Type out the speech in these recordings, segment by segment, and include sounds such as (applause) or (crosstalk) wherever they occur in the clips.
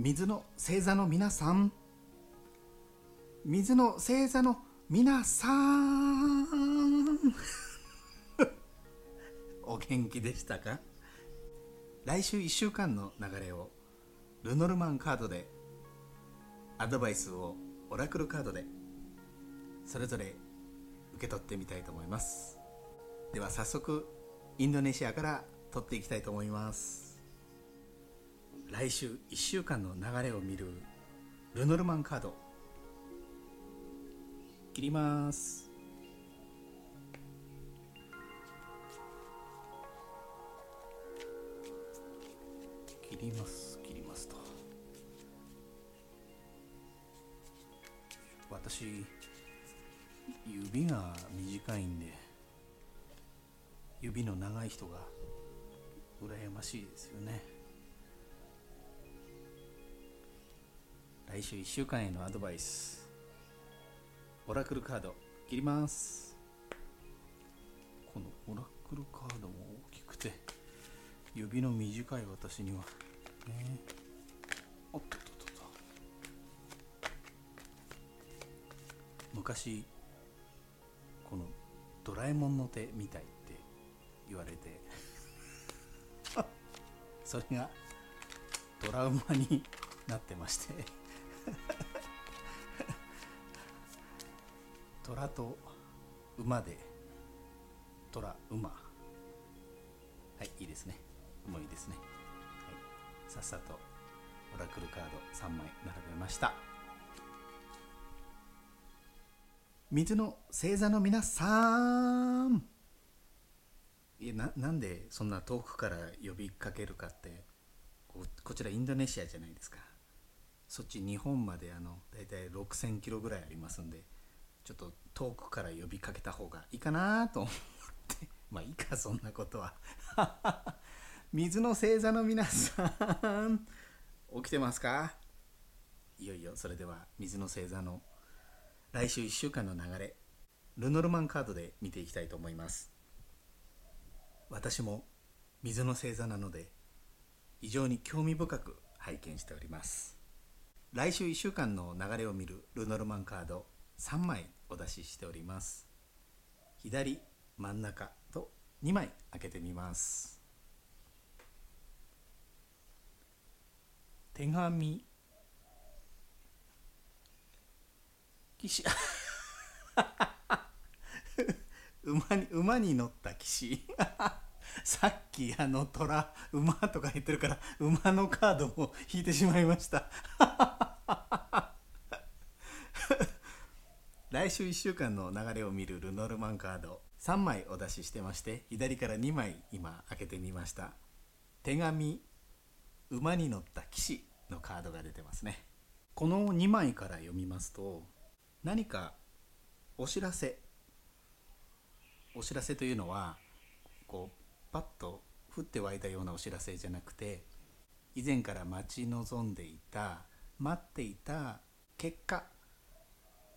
水の星座の皆さん。水の星座の皆さん。(laughs) お元気でしたか？来週1週間の流れをルノルマンカードでアドバイスをオラクルカードで。それぞれ受け取ってみたいと思います。では早速インドネシアから取っていきたいと思います。来週1週間の流れを見るルノルマンカード。切ります。切ります切りますと。私指が短いんで指の長い人が羨ましいですよね。来週1週間へのアドバイス。オラクルカード切ります。このオラクルカードも大きくて指の短い私にはねおっとっとっとっと。昔このドラえもんの手みたいって言われて (laughs) それがトラウマになってまして。(laughs) 虎と馬で虎馬。はいいいですね。もういいですね、はい、さっさとオラクルカード3枚並べました。水の星座の皆さん。いやななんでそんな遠くから呼びかけるかってここちらインドネシアじゃないですか。そっち日本まであの大体6000キロぐらいありますんでちょっと遠くから呼びかけた方がいいかなと思って。(laughs) まあいいかそんなことは。(laughs) 水の星座の皆さん起きてますか？いよいよそれでは水の星座の来週1週間の流れルノルマンカードで見ていきたいと思います。私も水の星座なので非常に興味深く拝見しております。来週1週間の流れを見るルノルマンカード3枚お出ししております。左真ん中と2枚開けてみます。手紙。騎士。(laughs) 馬に馬に乗った騎士。さっきあの虎馬とか言ってるから馬のカードも引いてしまいました。(laughs) 来週1週間の流れを見るルノルマンカード。3枚お出ししてまして左から2枚今開けてみました。手紙馬に乗った騎士のカードが出てますね。この2枚から読みますと何かお知らせ。お知らせというのはこうパッと降って湧いたようなお知らせじゃなくて以前から待ち望んでいた待っていた結果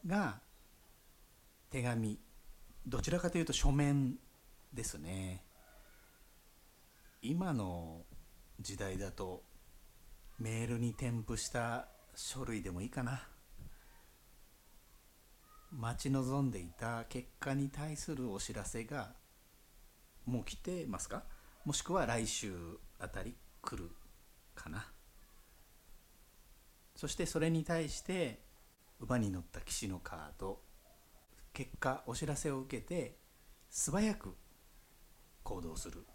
が手紙どちらかというと書面ですね。今の時代だとメールに添付した書類でもいいかな。待ち望んでいた結果に対するお知らせがもう来てますか？もしくは来週あたり来るかな？そしてそれに対して馬に乗った騎士のカード。結果お知らせを受けて素早く行動する。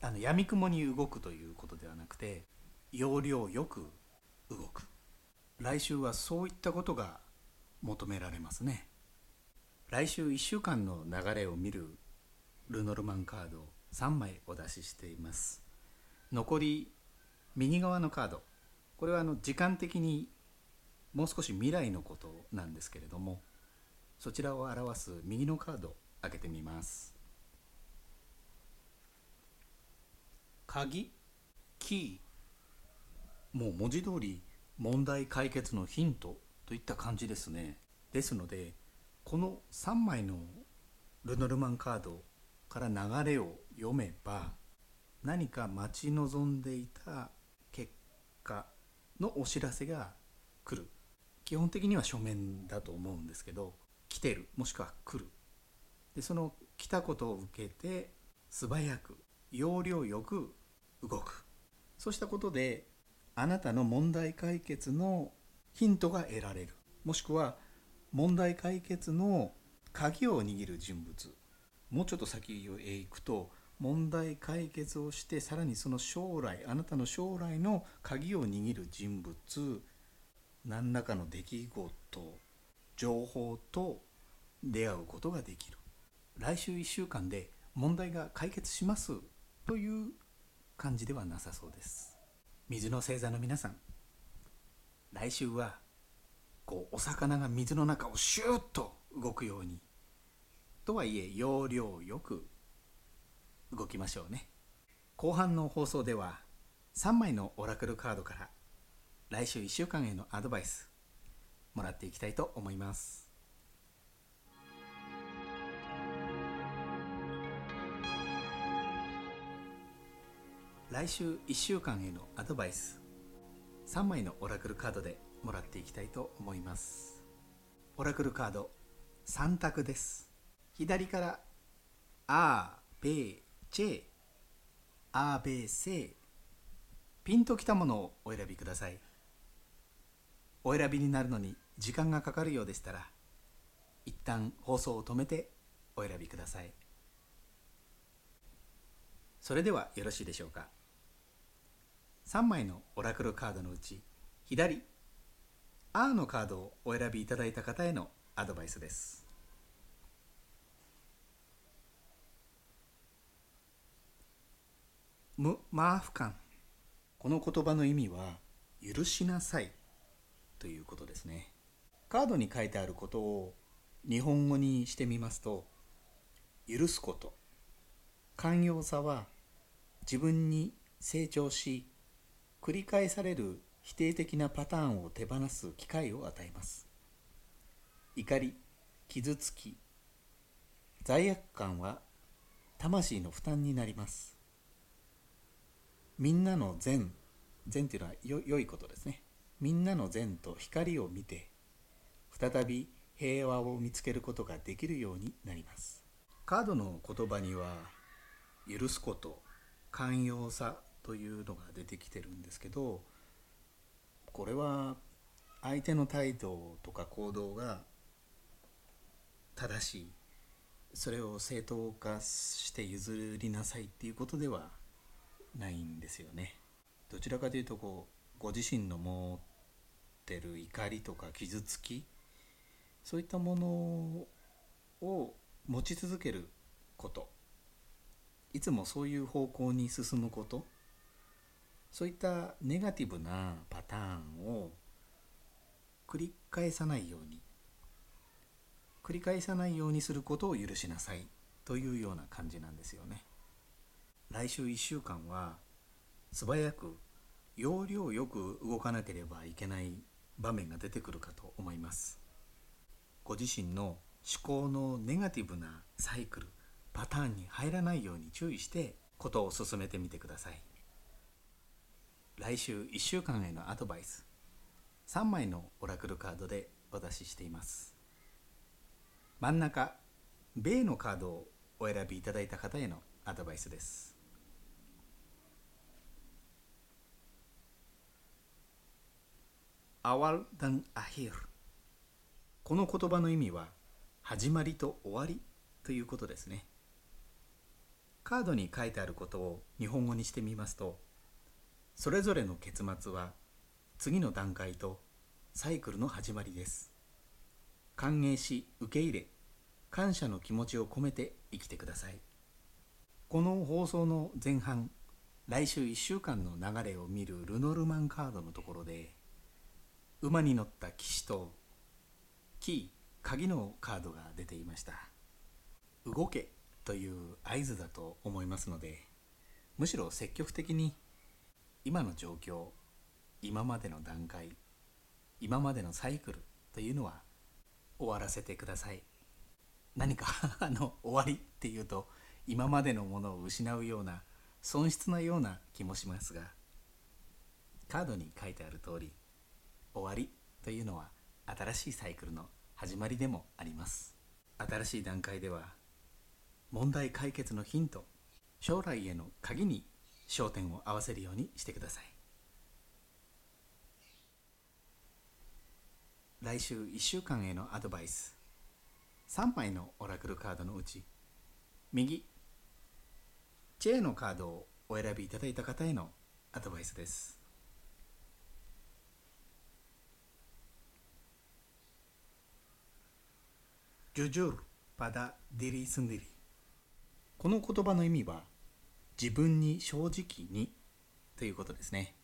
あの闇雲に動くということではなくて要領よく動く。来週はそういったことが求められますね。来週1週間の流れを見るルノルマンカードを3枚お出ししています。残り右側のカード。これはあの時間的にもう少し未来のことなんですけれどもそちらを表す右のカードを開けてみます。鍵キー。もう文字通り問題解決のヒントといった感じですね。ですのでこの3枚のルノルマンカードから流れを読めば何か待ち望んでいた結果のお知らせが来る。基本的には書面だと思うんですけど来てるもしくは来る。でその来たことを受けて素早く要領よく動く。そうしたことであなたの問題解決のヒントが得られる。もしくは問題解決の鍵を握る人物。もうちょっと先へ行くと問題解決をしてさらにその将来あなたの将来の鍵を握る人物何らかの出来事情報と出会うことができる。来週1週間で問題が解決しますという感じではなさそうです。水の星座の皆さん来週はこうお魚が水の中をシューッと動くようにとはいえ要領よく動きましょうね。後半の放送では3枚のオラクルカードから来週1週間へのアドバイスもらっていきたいと思います。来週1週間へのアドバイス3枚のオラクルカードでもらっていきたいと思います。オラクルカード3択です。左から「あーべーチェあーべーせー」ピンときたものをお選びください。お選びになるのに時間がかかるようでしたら一旦放送を止めてお選びください。それではよろしいでしょうか。3枚のオラクルカードのうち左「あ」のカードをお選びいただいた方へのアドバイスです。無マーフ感。この言葉の意味は許しなさい。ということですね。カードに書いてあることを日本語にしてみますと許すこと。寛容さは自分に成長し繰り返される否定的なパターンを手放す機会を与えます。怒り傷つき罪悪感は魂の負担になります。みんなの善善っていうのはよ良いことですね。みんなの善と光を見て再び平和を見つけることができるようになります。カードの言葉には許すこと寛容さというのが出てきてるんですけどこれは相手の態度とか行動が正しい。それを正当化して譲りなさいっていうことではないんですよね。どちらかというとこうご自身の持ってる怒りとか傷つきそういったものを持ち続けること。いつもそういう方向に進むこと。そういったネガティブなパターンを繰り返さないように。繰り返さないようにすることを許しなさいというような感じなんですよね。来週1週間は素早く要領よく動かなければいけない場面が出てくるかと思います。ご自身の思考のネガティブなサイクルパターンに入らないように注意してことを進めてみてください。来週1週間へのアドバイス3枚のオラクルカードでお出ししています真ん中米のカードをお選びいただいた方へのアドバイスですアワルダンアヒルこの言葉の意味は始まりと終わりということですね。カードに書いてあることを日本語にしてみますとそれぞれの結末は次の段階とサイクルの始まりです。歓迎し受け入れ感謝の気持ちを込めて生きてください。この放送の前半来週1週間の流れを見るルノルマンカードのところで馬に乗った騎士とキー鍵のカードが出ていました。動けという合図だと思いますのでむしろ積極的に今の状況今までの段階今までのサイクルというのは終わらせてください。何か (laughs) あの終わりっていうと今までのものを失うような損失なような気もしますがカードに書いてある通り終わりというのは新しいサイクルの始まりでもあります。新しい段階では問題解決のヒント将来への鍵に焦点を合わせるようにしてください。来週1週間へのアドバイス。3枚のオラクルカードのうち右チェーのカードをお選びいただいた方へのアドバイスです。ジュジュルパダディリスンディリこの言葉の意味は自分に正直にということですね。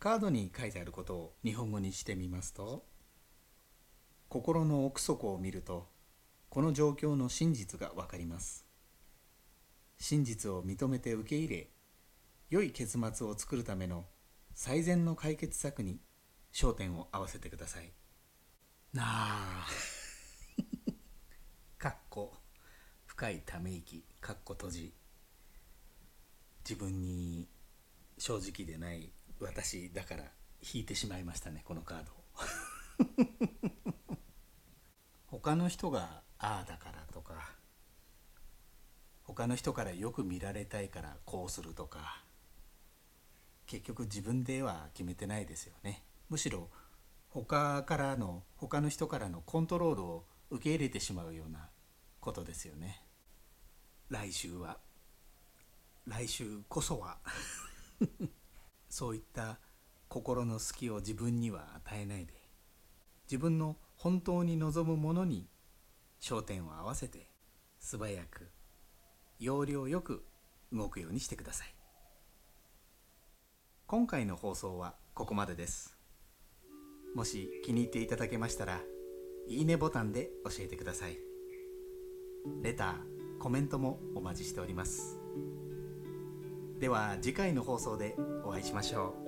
カードに書いてあることを日本語にしてみますと心の奥底を見るとこの状況の真実がわかります。真実を認めて受け入れ良い結末を作るための最善の解決策に焦点を合わせてください。なあ。かっこ深いため息かっこ閉じ。自分に正直でない私だから引いてしまいましたねこのカードを。(laughs) 他の人がああだからとか他の人からよく見られたいからこうするとか結局自分では決めてないですよね。むしろ他からの他の人からのコントロールを受け入れてしまうようなことですよね。来週は。来週こそは。(laughs) そういった心の隙を自分には与えないで自分の本当に望むものに焦点を合わせて素早く要領よく動くようにしてください。今回の放送はここまでです。もし気に入っていただけましたらいいねボタンで教えてください。レターコメントもお待ちしております。では次回の放送でお会いしましょう。